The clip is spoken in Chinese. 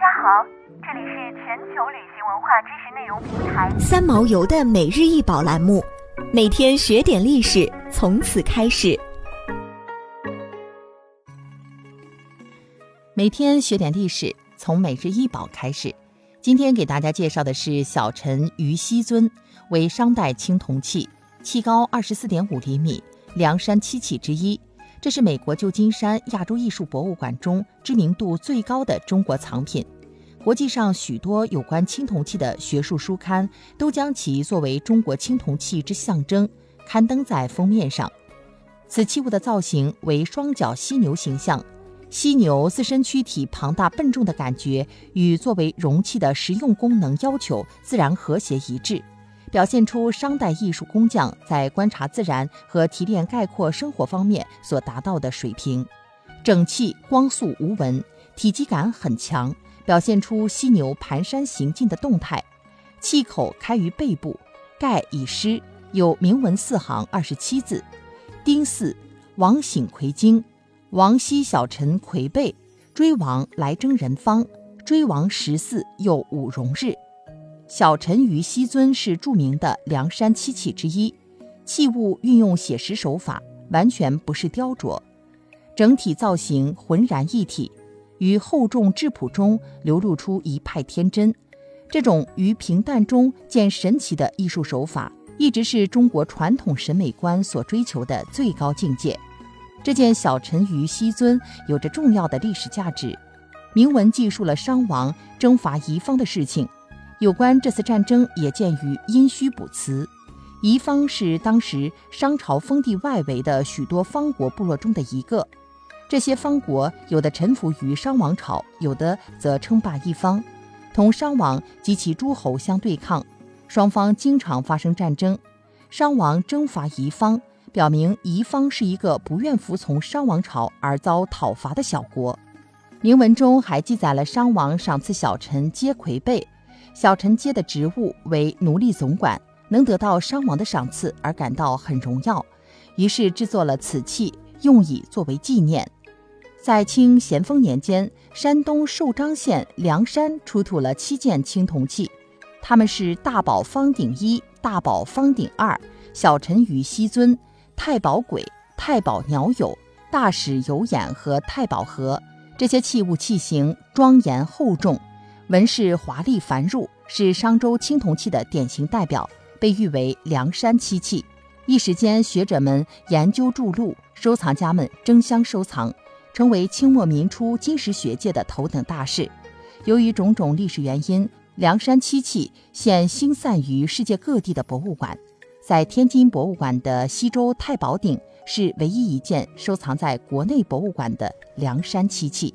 家好，这里是全球旅行文化知识内容平台三毛游的每日一宝栏目，每天学点历史，从此开始。每天学点历史，从每日一宝开始。今天给大家介绍的是小陈于熹尊，为商代青铜器，器高二十四点五厘米，梁山七器之一。这是美国旧金山亚洲艺术博物馆中知名度最高的中国藏品。国际上许多有关青铜器的学术书刊都将其作为中国青铜器之象征，刊登在封面上。此器物的造型为双角犀牛形象，犀牛自身躯体庞大笨重的感觉与作为容器的实用功能要求自然和谐一致。表现出商代艺术工匠在观察自然和提炼概括生活方面所达到的水平，整器光素无纹，体积感很强，表现出犀牛蹒跚行进的动态。器口开于背部，盖已施，有铭文四行二十七字：丁巳，王醒魁经，王羲小臣魁背，追王来征人方，追王十四又五荣日。小陈于西尊是著名的梁山七器之一，器物运用写实手法，完全不是雕琢，整体造型浑然一体，于厚重质朴中流露出一派天真。这种于平淡中见神奇的艺术手法，一直是中国传统审美观所追求的最高境界。这件小陈于西尊有着重要的历史价值，铭文记述了商王征伐夷方的事情。有关这次战争也见于《殷墟卜辞》，夷方是当时商朝封地外围的许多方国部落中的一个。这些方国有的臣服于商王朝，有的则称霸一方，同商王及其诸侯相对抗，双方经常发生战争。商王征伐夷方，表明夷方是一个不愿服从商王朝而遭讨伐的小国。铭文中还记载了商王赏赐小臣皆魁背。小陈接的职务为奴隶总管，能得到商王的赏赐而感到很荣耀，于是制作了此器，用以作为纪念。在清咸丰年间，山东寿张县梁山出土了七件青铜器，它们是大宝方鼎一、大宝方鼎二、小陈与熹尊、太保鬼、太保鸟友、大使有眼和太保盒。这些器物器形庄严厚重。纹饰华丽繁缛，是商周青铜器的典型代表，被誉为梁山漆器。一时间，学者们研究注录，收藏家们争相收藏，成为清末民初金石学界的头等大事。由于种种历史原因，梁山漆器现星散于世界各地的博物馆。在天津博物馆的西周太保鼎是唯一一件收藏在国内博物馆的梁山漆器。